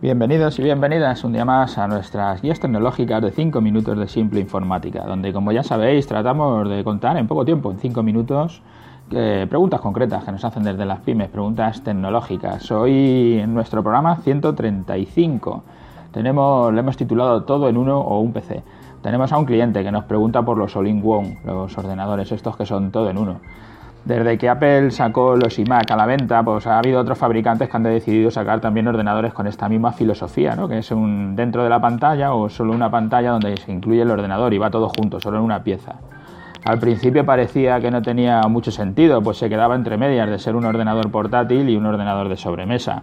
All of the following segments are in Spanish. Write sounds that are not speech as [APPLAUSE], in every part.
Bienvenidos y bienvenidas un día más a nuestras guías tecnológicas de 5 minutos de simple informática, donde como ya sabéis tratamos de contar en poco tiempo, en 5 minutos, eh, preguntas concretas que nos hacen desde las pymes, preguntas tecnológicas. Hoy en nuestro programa 135 tenemos, le hemos titulado Todo en uno o un PC. Tenemos a un cliente que nos pregunta por los all-in-one, los ordenadores estos que son todo en uno. Desde que Apple sacó los iMac a la venta, pues ha habido otros fabricantes que han decidido sacar también ordenadores con esta misma filosofía, ¿no? que es un dentro de la pantalla o solo una pantalla donde se incluye el ordenador y va todo junto, solo en una pieza. Al principio parecía que no tenía mucho sentido, pues se quedaba entre medias de ser un ordenador portátil y un ordenador de sobremesa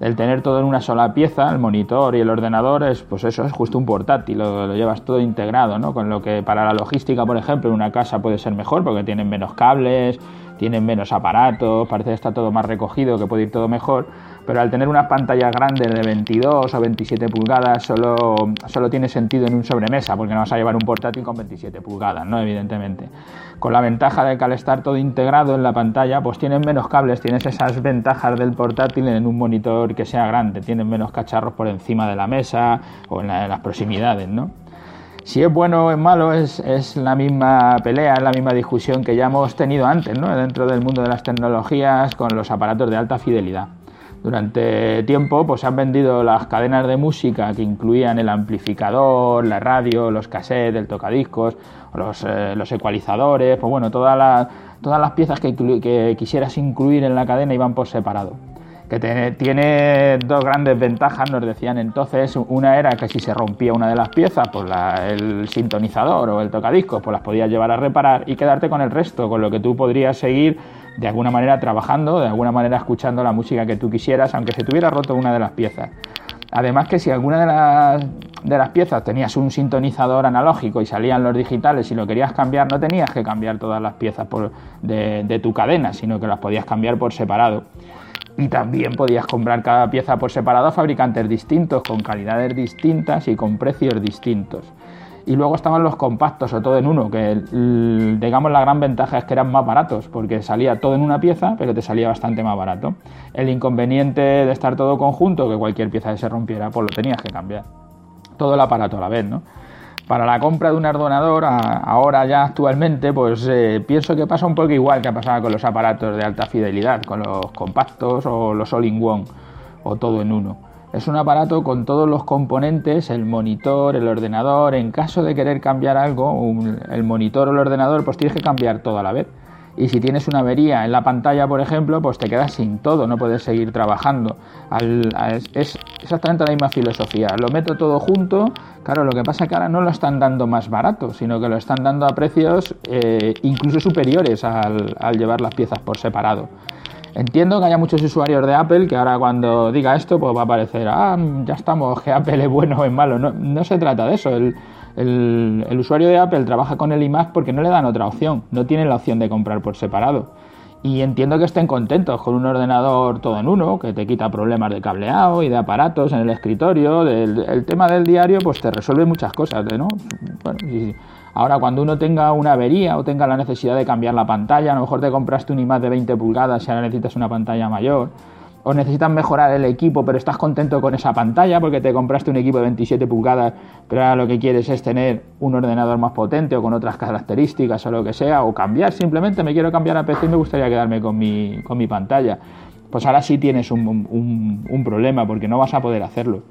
el tener todo en una sola pieza, el monitor y el ordenador, es pues eso, es justo un portátil, lo, llevas todo integrado, ¿no? Con lo que para la logística, por ejemplo, en una casa puede ser mejor porque tienen menos cables, tienen menos aparatos, parece que está todo más recogido, que puede ir todo mejor, pero al tener unas pantallas grandes de 22 o 27 pulgadas solo, solo tiene sentido en un sobremesa, porque no vas a llevar un portátil con 27 pulgadas, ¿no? Evidentemente. Con la ventaja de que al estar todo integrado en la pantalla, pues tienen menos cables, tienes esas ventajas del portátil en un monitor que sea grande, tienen menos cacharros por encima de la mesa o en, en las proximidades, ¿no? Si es bueno o es malo, es, la misma pelea, es la misma discusión que ya hemos tenido antes, dentro del mundo de las tecnologías con los aparatos de alta fidelidad. Durante tiempo pues, han vendido las cadenas de música que incluían el amplificador, la radio, los cassettes, el tocadiscos, los, eh, los ecualizadores, pues bueno, todas las, todas las piezas que, que quisieras incluir en la cadena iban por separado que tiene, dos grandes ventajas, nos decían entonces. Una era que si se rompía una de las piezas, pues el sintonizador o el tocadiscos, pues las podías llevar a reparar y quedarte con el resto, con lo que tú podrías seguir de alguna manera trabajando, de alguna manera escuchando la música que tú quisieras, aunque se tuviera roto una de las piezas. Además que si alguna de las, piezas tenías un sintonizador analógico y salían los digitales y lo querías cambiar, no tenías que cambiar todas las piezas de tu cadena, sino que las podías cambiar por separado y también podías comprar cada pieza por separado a fabricantes distintos, con calidades distintas y con precios distintos. Y luego estaban los compactos o todo en uno, que digamos la gran ventaja es que eran más baratos, porque salía todo en una pieza, pero te salía bastante más barato. El inconveniente de estar todo conjunto, que cualquier pieza que se rompiera, pues lo tenías que cambiar. Todo el aparato a la vez, ¿no? Para la compra de un ordenador, ahora ya actualmente, pues eh, pienso que pasa un poco igual que ha pasado con los aparatos de alta fidelidad, con los compactos o los all-in-one o todo en uno. Es un aparato con todos los componentes, el monitor, el ordenador. En caso de querer cambiar algo, el monitor o el ordenador, pues tienes que cambiar todo a la vez y si tienes una avería en la pantalla, por ejemplo, pues te quedas sin todo, no puedes seguir trabajando. es exactamente la misma filosofía. Lo meto todo junto, claro, lo que pasa es que ahora no lo están dando más barato, sino que lo están dando a precios eh, incluso superiores al, llevar las piezas por separado. Entiendo que haya muchos usuarios de Apple que ahora cuando diga esto pues va a parecer, ah, ya estamos, que Apple es bueno o es malo. No, no se trata de eso. El, el, usuario de Apple trabaja con el iMac porque no le dan otra opción, no tienen la opción de comprar por separado. Y entiendo que estén contentos con un ordenador todo en uno, que te quita problemas de cableado y de aparatos en el escritorio. el tema del diario, pues te resuelve muchas cosas, ¿no? ahora, cuando uno tenga una avería o tenga la necesidad de cambiar la pantalla, a lo mejor te compraste un iMac de 20 pulgadas y ahora necesitas una pantalla mayor o necesitas mejorar el equipo, pero estás contento con esa pantalla porque te compraste un equipo de 27 pulgadas, pero ahora lo que quieres es tener un ordenador más potente o con otras características o lo que sea, o cambiar, simplemente me quiero cambiar a PC y me gustaría quedarme con mi, con mi pantalla. Pues ahora sí tienes un, problema porque no vas a poder hacerlo.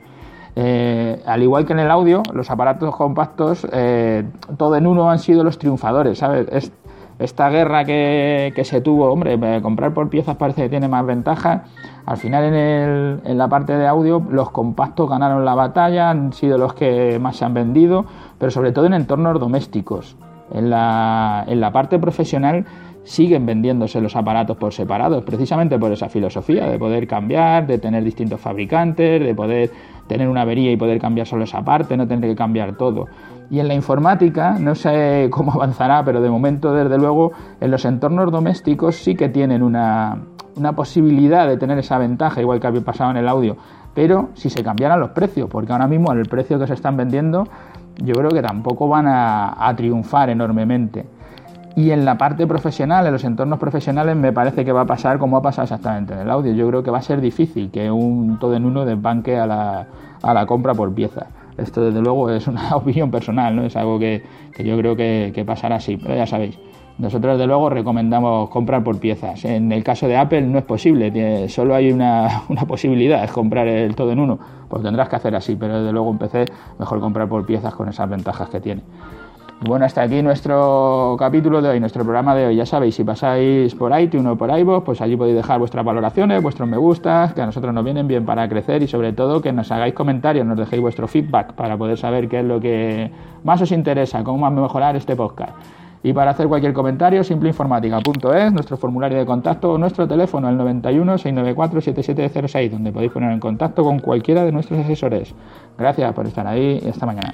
Eh, al igual que en el audio, los aparatos compactos, eh, todo en uno han sido los triunfadores, ¿sabes? Esta guerra que, se tuvo, hombre, comprar por piezas parece que tiene más ventaja. Al final en, la parte de audio los compactos ganaron la batalla, han sido los que más se han vendido, pero sobre todo en entornos domésticos. En la, en la parte profesional siguen vendiéndose los aparatos por separados, precisamente por esa filosofía de poder cambiar, de tener distintos fabricantes, de poder tener una avería y poder cambiar solo esa parte, no tener que cambiar todo. Y en la informática, no sé [LAUGHS] cómo avanzará, pero de momento, desde luego, en los entornos domésticos sí que tienen una, posibilidad de tener esa ventaja, igual que había pasado en el audio, pero si se cambiaran los precios, porque ahora mismo el precio que se están vendiendo, yo creo que tampoco van a triunfar enormemente. Y en la parte profesional, en los entornos profesionales, me parece que va a pasar como ha pasado exactamente en el audio. Yo creo que va a ser difícil que un todo en uno desbanque a la, a la compra por pieza. Esto, desde luego, es una [LAUGHS] opinión personal, ¿no? Es algo que, yo creo que, pasará así, pero ya sabéis. Nosotros, desde luego, recomendamos comprar por piezas. En el caso de Apple no es posible, solo hay una, [LAUGHS] una, posibilidad, es comprar el todo en uno. Pues tendrás que hacer así, pero desde luego en PC mejor comprar por piezas con esas ventajas que tiene. Bueno, hasta aquí nuestro capítulo de hoy, nuestro programa de hoy. Ya sabéis, si pasáis por iTunes o por iVoox, pues allí podéis dejar vuestras valoraciones, vuestros me gustas, que a nosotros nos vienen bien para crecer y sobre todo que nos hagáis comentarios, nos dejéis vuestro feedback para poder saber qué es lo que más os interesa, cómo más mejorar este podcast. Y para hacer cualquier comentario, simpleinformática.es, nuestro formulario de contacto o nuestro teléfono, el 91 694 7706, donde podéis poner en contacto con cualquiera de nuestros asesores. Gracias por estar ahí y hasta mañana.